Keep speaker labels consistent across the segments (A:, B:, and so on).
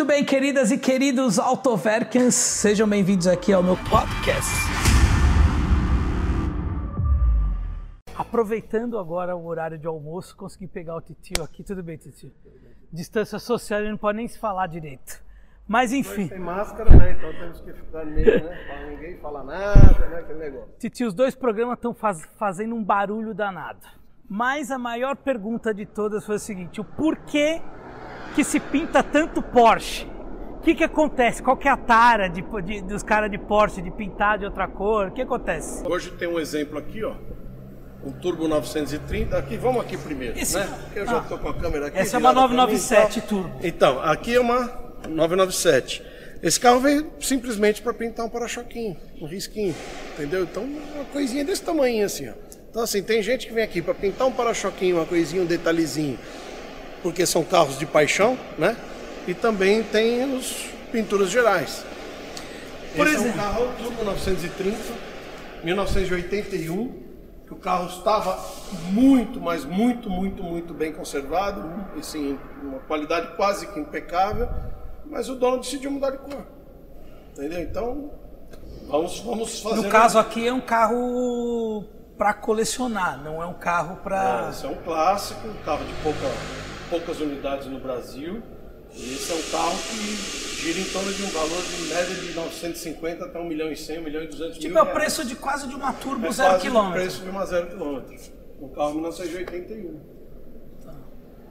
A: Muito bem, queridas e queridos Autoverkens, sejam bem-vindos aqui ao meu podcast. Aproveitando agora o horário de almoço, consegui pegar o titio aqui. Tudo bem, titio? Distância social, ele não pode nem se falar direito. Mas enfim.
B: Sem máscara, né? Então temos que ficar no meio, né? Pra ninguém falar nada, né? Aquele negócio.
A: Titio, os dois programas estão faz, fazendo um barulho danado. Mas a maior pergunta de todas foi o seguinte: o porquê que se pinta tanto Porsche? O que, que acontece? Qual que é a tara de, de, dos caras de Porsche de pintar de outra cor? O que acontece?
B: Hoje tem um exemplo aqui, ó. Um Turbo 930. Aqui, vamos aqui primeiro,
A: Esse-
B: né? Eu já
A: ah.
B: tô com a câmera aqui.
A: Essa é uma
B: virada pra mim e
A: 997
B: tal.
A: Turbo.
B: Então, aqui é uma 997. Esse carro veio simplesmente para pintar um para-choquinho, um risquinho, entendeu? Então, uma coisinha desse tamanho assim, ó. Então, assim, tem gente que vem aqui para pintar um para-choquinho, uma coisinha, um detalhezinho, porque são carros de paixão, né? E também tem os pinturas gerais.
A: Por
B: Esse
A: exemplo-
B: é um carro Turbo 930, 1981, que o carro estava muito, mas muito, muito, muito bem conservado, assim, uma qualidade quase que impecável, mas o dono decidiu mudar de cor. Entendeu? Então, vamos, vamos fazer.
A: No caso aqui é um carro para colecionar, não é um carro para.
B: Esse é um clássico, um carro de pouca, poucas unidades no Brasil. E esse é um carro que gira em torno de um valor de média de 950 até 1 milhão e 100, 1 milhão e 200
A: Tipo,
B: mil
A: é o preço de quase de uma turbo
B: É
A: zero quilômetro.
B: o preço de uma zero quilômetro. Um carro 1981.
A: Tá.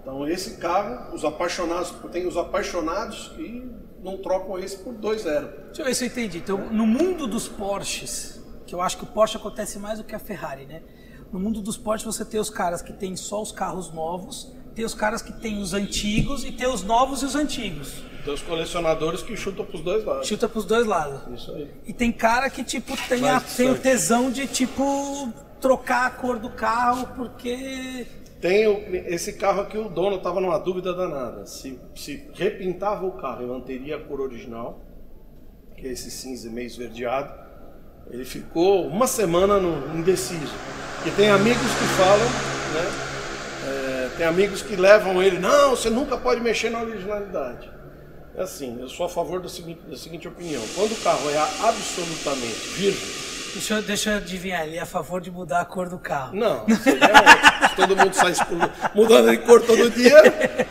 B: Então esse carro, os apaixonados, tem os apaixonados que não trocam esse por dois zero.
A: Deixa eu ver se eu entendi. Então, no mundo dos Porsches, que eu acho que o Porsche acontece mais do que a Ferrari, né? No mundo dos Porsches você tem os caras que tem só os carros novos, tem os caras que tem os antigos e tem os novos e os antigos.
B: Tem os colecionadores que chutam pros dois lados.
A: Chuta pros dois lados.
B: Isso aí.
A: E tem cara que, tipo, tem, a, tem o tesão de, tipo, trocar a cor do carro porque.
B: Tem o- esse carro aqui, o dono estava numa dúvida danada. Se, se repintava o carro e manteria a cor original, que é esse cinza meio esverdeado, ele ficou uma semana no indeciso. E tem amigos que falam, né? É, tem amigos que levam ele, não, você nunca pode mexer na originalidade. É assim, eu sou a favor do seguinte, da seguinte opinião. Quando o carro é absolutamente virgem,
A: Deixa eu, deixa eu adivinhar, ele é a favor de mudar a cor do carro.
B: Não, seria ótimo. Se todo mundo sai mudando de cor todo dia,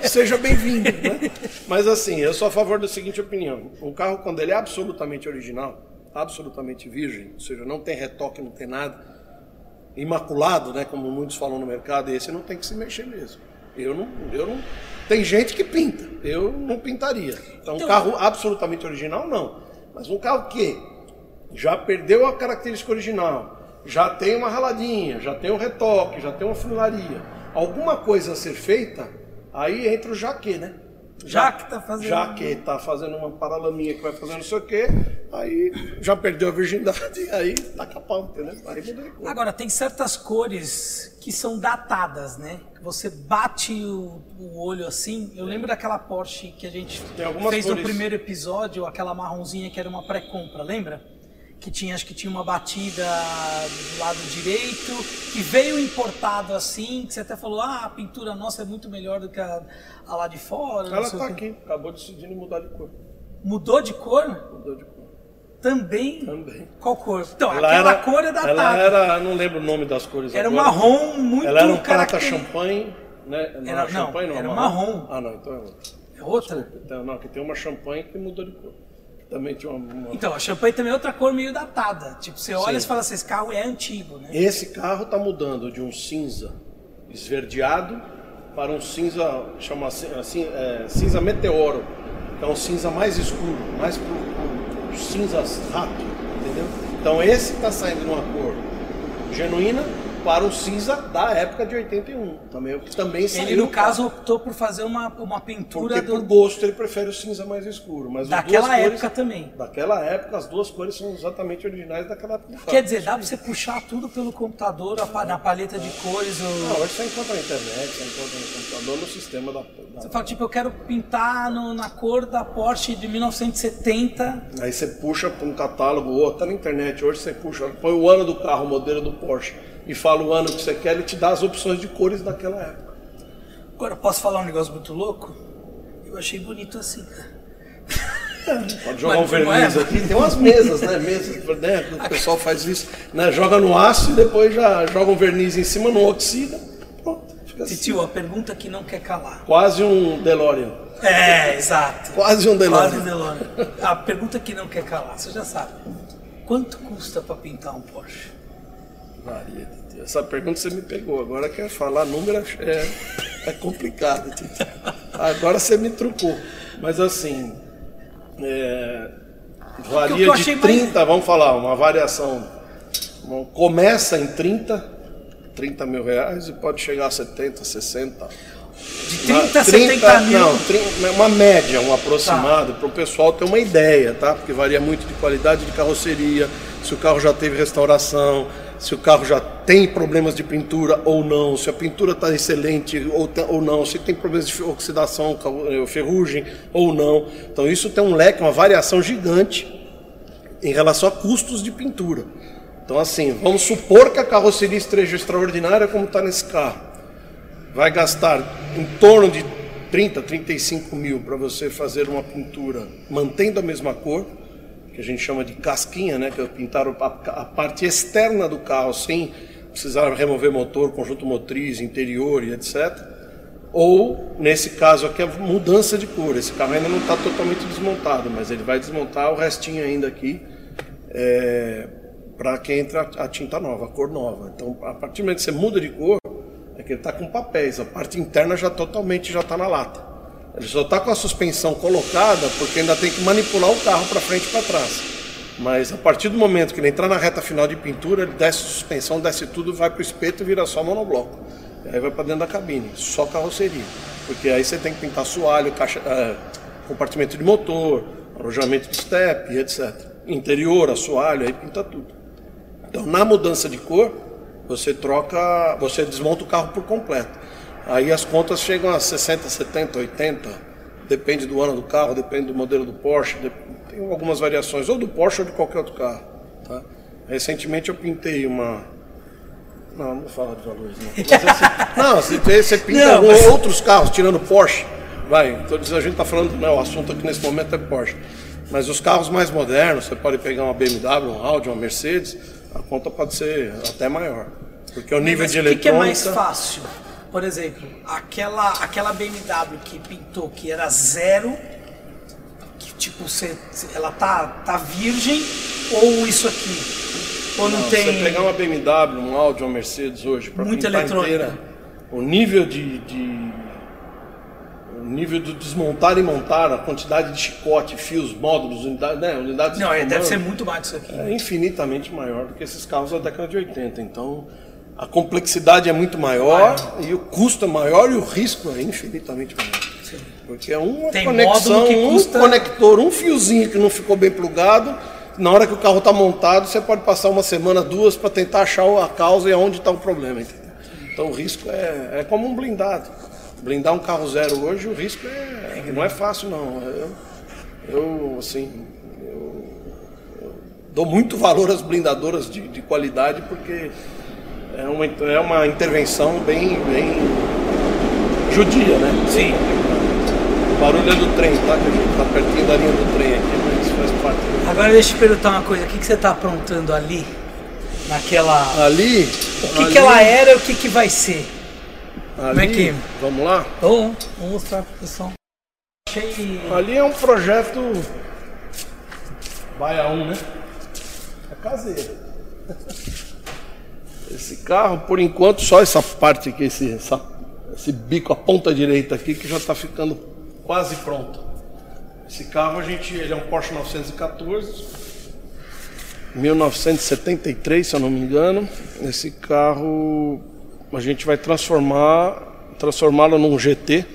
B: seja bem-vindo. Né? Mas assim, eu sou a favor da seguinte opinião: um carro, quando ele é absolutamente original, absolutamente virgem, ou seja, não tem retoque, não tem nada, imaculado, né, como muitos falam no mercado, esse não tem que se mexer mesmo. Eu não, eu não. Tem gente que pinta, eu não pintaria. Então, um
A: Então-
B: carro absolutamente original, não. Mas um carro que já perdeu a característica original, já tem uma raladinha, já tem um retoque, já tem uma funilaria, alguma coisa a ser feita, aí entra o jaque, né?
A: Já que tá fazendo-
B: Já que tá fazendo uma paralaminha que vai fazer não sei o quê, aí já perdeu a virgindade, aí taca pau, entendeu? Aí muda de cor.
A: Agora, tem certas cores que são datadas, né? Você bate o, o olho assim. Eu lembro daquela Porsche que a gente fez no
B: cores.
A: primeiro episódio, aquela marronzinha que era uma pré-compra, lembra? Que tinha, acho que tinha uma batida do lado direito, que veio importado assim, que você até falou, ah, a pintura nossa é muito melhor do que a, a lá de fora.
B: Ela tá
A: quê."
B: aqui, acabou decidindo mudar de cor.
A: Mudou de cor?
B: Mudou de cor.
A: Também?
B: Também.
A: Qual cor? Então,
B: Ela
A: aquela
B: era,
A: cor é datada.
B: ela era, não lembro o nome das cores
A: Era
B: agora.
A: marrom muito
B: Ela era um prata champanhe, né? Não,
A: Era- não,
B: champanhe não,
A: era
B: marrom.
A: marrom.
B: Ah, não, então é outra.
A: É outra?
B: Então, não, que tem uma champanhe que mudou de cor. Também tinha uma. uma-
A: Então, a champanhe também é outra cor meio datada. Tipo, você olha
B: Sim.
A: e fala assim, esse carro é antigo, né?
B: Esse carro está mudando de um cinza esverdeado para um cinza, chama assim, assim, é, cinza meteoro, que é um cinza mais escuro, mais pro, pro, pro cinza rato, entendeu? Então esse está saindo numa cor genuína para o cinza da época de 81, também, que também saiu
A: Ele, no caso, optou por fazer uma, uma pintura
B: Porque
A: do-
B: por gosto ele prefere o cinza mais escuro. Mas as
A: daquela época
B: cores,
A: também.
B: Daquela época, as duas cores são exatamente originais daquela época.
A: Quer dizer, dá pra você puxar tudo pelo computador, a na paleta de cores.
B: Não,
A: o-
B: hoje você encontra na internet, você encontra no computador, no sistema da. da-
A: Você fala, tipo, eu quero pintar no- na cor da Porsche de 1970.
B: Aí você puxa para um catálogo ou até na internet. Hoje você puxa, põe o ano do carro, o modelo do Porsche e fala o ano que você quer, ele te dá as opções de cores daquela época.
A: Agora, posso falar um negócio muito louco? Eu achei bonito assim, cara.
B: Pode jogar um verniz é, aqui, tem umas mesas, né? Mesas, né? O pessoal faz isso, né? Joga no aço e depois já joga um verniz em cima, não oxida. Pronto,
A: fica assim. Titio, a pergunta que não quer calar.
B: Quase um DeLorean.
A: É, exato.
B: Quase um DeLorean.
A: Quase um DeLorean. A pergunta que não quer calar, você já sabe. Quanto custa para pintar um Porsche?
B: Maria de Deus. Essa pergunta você me pegou. Agora quer falar número é, é complicado. Agora você me trucou. Mas assim, é, varia de 30, mais... vamos falar, uma variação. Começa em 30, 30 mil reais e pode chegar a 70, 60.
A: De 30 a 70 mil? Não,
B: 30, uma média, um aproximado, tá. para o pessoal ter uma ideia, tá? Porque varia muito de qualidade de carroceria, se o carro já teve restauração, se o carro já tem problemas de pintura ou não, se a pintura está excelente ou, ou não, se tem problemas de oxidação, eh, ferrugem ou não. Então isso tem um leque, uma variação gigante em relação a custos de pintura. Então assim, vamos supor que a carroceria esteja extraordinária como está nesse carro. Vai gastar em torno de 30, 35 mil para você fazer uma pintura mantendo a mesma cor que a gente chama de casquinha, né, que é pintar a parte externa do carro sem precisar remover motor, conjunto motriz, interior e etc. Ou, nesse caso aqui, a mudança de cor. Esse carro ainda não está totalmente desmontado, mas ele vai desmontar o restinho ainda aqui é, para que entre a, tinta nova, a cor nova. Então, a partir do momento que você muda de cor, é que ele está com papéis. A parte interna já totalmente já está na lata. Ele só está com a suspensão colocada porque ainda tem que manipular o carro para frente e para trás. Mas a partir do momento que ele entrar na reta final de pintura, ele desce a suspensão, desce tudo, vai para o espeto e vira só monobloco. E aí vai para dentro da cabine, só carroceria. Porque aí você tem que pintar soalho, caixa, é, compartimento de motor, alojamento de step, etc. Interior, assoalho, aí pinta tudo. Então na mudança de cor, você troca, você desmonta o carro por completo. Aí as contas chegam a 60, 70, 80, depende do ano do carro, depende do modelo do Porsche, tem algumas variações, ou do Porsche ou de qualquer outro carro. Tá? Recentemente eu pintei uma. Não, não vou falar de valores, não. Mas, assim, não, você, você pinta não, mas... outros carros, tirando Porsche. Vai, então a gente está falando, né, o assunto aqui nesse momento é Porsche. Mas os carros mais modernos, você pode pegar uma BMW, um Audi, uma Mercedes, a conta pode ser até maior. Porque o nível mas de eletrônica. O
A: que é mais fácil? Por exemplo, aquela, aquela BMW que pintou que era zero, que tipo, você, ela tá, tá virgem, ou isso aqui? Ou não, não tem.
B: Você pegar uma BMW, um Audi, uma Mercedes hoje, para pintar eletrônica. inteira, o nível de, de o nível de desmontar e montar, a quantidade de chicote, fios, módulos, unidades, né, unidades
A: Não,
B: de
A: é, deve ser muito mais isso aqui.
B: É infinitamente maior do que esses carros da década de 80. Então, a complexidade é muito maior e o custo é maior e o risco é infinitamente maior. Sim. Porque é uma Tem conexão, custa... um conector, um fiozinho que não ficou bem plugado. Na hora que o carro está montado, você pode passar uma semana, duas, para tentar achar a causa e aonde está o problema. Entendeu? Então o risco é, é como um blindado. Blindar um carro zero hoje, o risco é, não é fácil não. Eu, eu assim, eu, eu dou muito valor às blindadoras de, de qualidade porque é uma, é uma intervenção bem, bem judia, né?
A: Sim.
B: O barulho é do trem, tá? Que a gente tá pertinho da linha do trem aqui, mas faz parte.
A: Agora deixa eu perguntar uma coisa, o que, que você está aprontando ali? Naquela.
B: Ali?
A: O que, ali... que ela era e o que, que vai ser?
B: Ali, Como é que. Vamos lá?
A: Vou mostrar para o pessoal. Achei...
B: Ali é um projeto. Baia 1, né? É caseiro. Esse carro, por enquanto, só essa parte aqui, esse, essa, esse bico, a ponta direita aqui, que já está ficando quase pronto. Esse carro, a gente, ele é um Porsche 914, 1973, se eu não me engano. Esse carro, a gente vai transformar, transformá-lo num GT,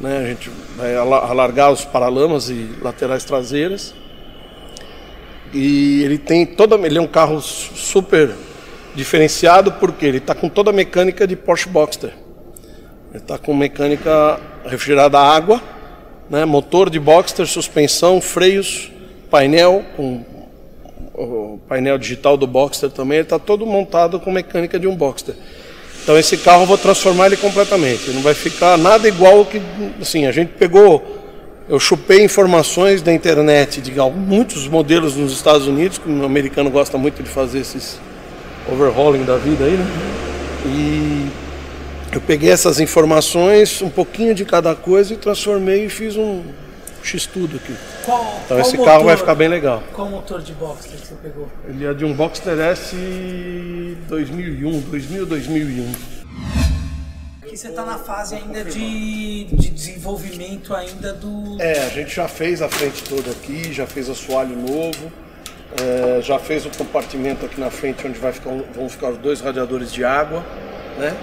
B: né? A gente vai alargar os paralamas e laterais traseiras. E ele tem toda, ele é um carro super Diferenciado porque ele está com toda a mecânica de Porsche Boxster. Ele está com mecânica refrigerada a água, né, motor de Boxster, suspensão, freios, painel com o painel digital do Boxster também. Ele está todo montado com mecânica de um Boxster. Então esse carro eu vou transformar ele completamente. Ele não vai ficar nada igual que assim a gente pegou eu chupei informações da internet de muitos modelos nos Estados Unidos, que o americano gosta muito de fazer esses overhauling da vida aí, né? E eu peguei essas informações, um pouquinho de cada coisa e transformei e fiz um X-tudo aqui.
A: Qual,
B: então
A: qual
B: esse
A: motor,
B: carro vai ficar bem legal.
A: Qual motor de Boxster que você pegou?
B: Ele é de um Boxster S 2001, 2000 2001.
A: Aqui você está na fase ainda de, de, desenvolvimento ainda do.
B: É, a gente já fez a frente toda aqui, já fez assoalho novo, é, já fez o compartimento aqui na frente onde vai ficar, vão ficar os dois radiadores de água, né?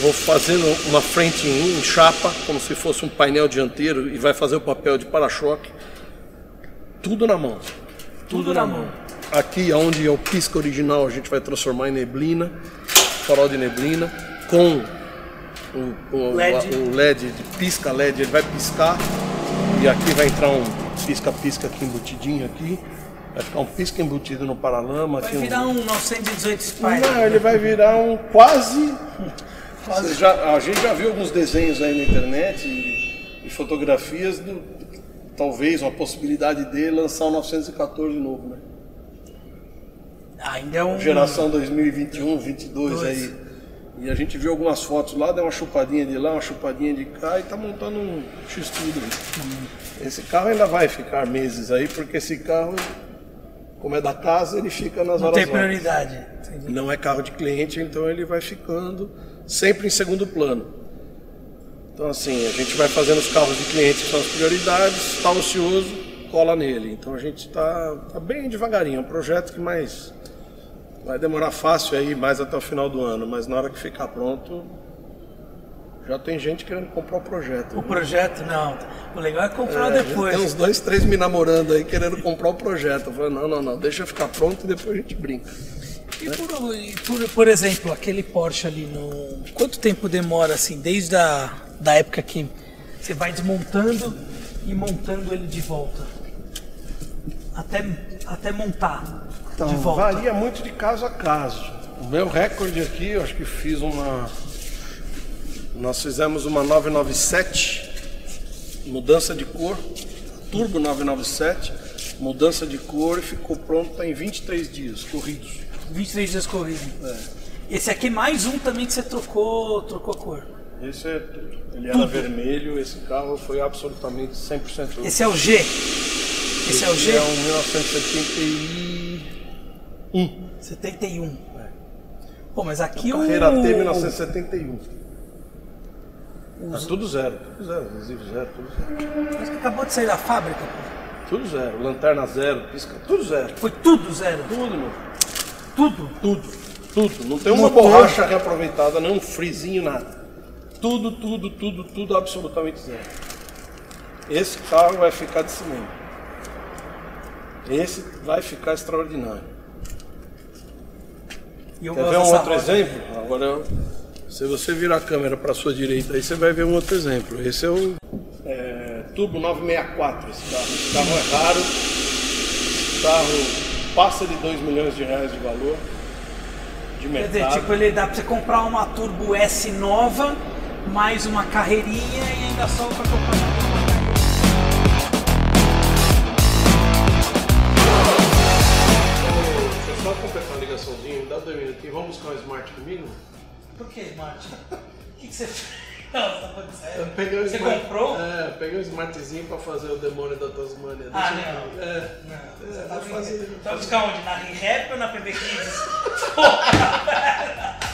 B: Vou fazer uma frente em chapa, como se fosse um painel dianteiro e vai fazer o papel de para-choque. Tudo na mão.
A: Tudo, Tudo na, mão. mão.
B: Aqui, onde é o pisca original, a gente vai transformar em neblina, farol de neblina, com o, o, LED. o LED, pisca LED, ele vai piscar e aqui vai entrar um pisca-pisca aqui embutidinho aqui. Vai ficar um pisca embutido no paralama.
A: Vai virar um, um 918
B: Spider. Não, ele vai virar um quase. quase. Já, a gente já viu alguns desenhos aí na internet e, e fotografias do talvez uma possibilidade dele lançar o um 914 novo, né?
A: Ainda é um.
B: Geração 2021, 22 Dois. aí. E a gente viu algumas fotos lá, deu uma chupadinha de lá, uma chupadinha de cá e tá montando um X-Tudo. Esse carro ainda vai ficar meses aí, porque esse carro, como é da casa, ele fica nas
A: Não
B: horas
A: tem prioridade.
B: Entendi. Não é carro de cliente, então ele vai ficando sempre em segundo plano. Então assim, a gente vai fazendo os carros de cliente que são as prioridades, está ocioso, cola nele. Então a gente está tá bem devagarinho, é um projeto que mais Vai demorar fácil aí, mais até o final do ano, mas na hora que ficar pronto, já tem gente querendo comprar o projeto.
A: O né? projeto, não. O legal é comprar é, depois.
B: Tem uns dois, três me namorando aí querendo comprar o projeto. Eu falei, não, não, não, deixa ficar pronto e depois a gente brinca.
A: E, né? por, por, por, exemplo, aquele Porsche ali, no... quanto tempo demora assim, desde a da época que você vai desmontando e montando ele de volta? Até, até montar.
B: Então, varia muito de caso a caso. O meu recorde aqui, eu acho que fiz uma. Nós fizemos uma 997, mudança de cor, Turbo 997, mudança de cor e ficou pronta em 23 dias corridos.
A: 23 dias corridos.
B: É.
A: Esse aqui é mais um também que você trocou, trocou a cor.
B: Esse é tudo. Ele tudo. era vermelho, esse carro foi absolutamente 100%
A: Esse é o G? Esse, esse é o G?
B: É um 1970
A: um. 71. É. Pô, mas aqui
B: o. Carreira T 1971. Os... Tudo zero, tudo zero, adesivo zero, tudo zero.
A: Mas que acabou de sair da fábrica, pô.
B: Tudo zero, lanterna zero, pisca, tudo zero.
A: Foi tudo zero?
B: Tudo, meu.
A: Tudo?
B: Tudo, tudo. Não tem uma borracha reaproveitada, nem um frizinho, nada. Tudo, tudo, tudo, tudo absolutamente zero. Esse carro vai ficar de cinema. Esse vai ficar extraordinário. Quer ver um outro exemplo? Agora, se você virar a câmera para sua direita, aí você vai ver um outro exemplo. Esse é o é, Turbo 964. Esse carro. esse carro é raro. Esse carro passa de 2 milhões de reais de valor. De mercado. Quer
A: dizer, tipo, ele dá para você comprar uma Turbo S nova, mais uma carreirinha e ainda só para comprar
B: dois minutinhos, vamos buscar um smart comigo?
A: Por que smart? O que, que você fez? Não, você tá falando sério.
B: Eu peguei
A: você
B: smart,
A: comprou?
B: É, peguei um smartzinho pra fazer o demônio da Tasmania.
A: Ah, não. É, não. Você é, tá, fazer, tá buscar onde? Na ReHap ou na PB Kids? Porra,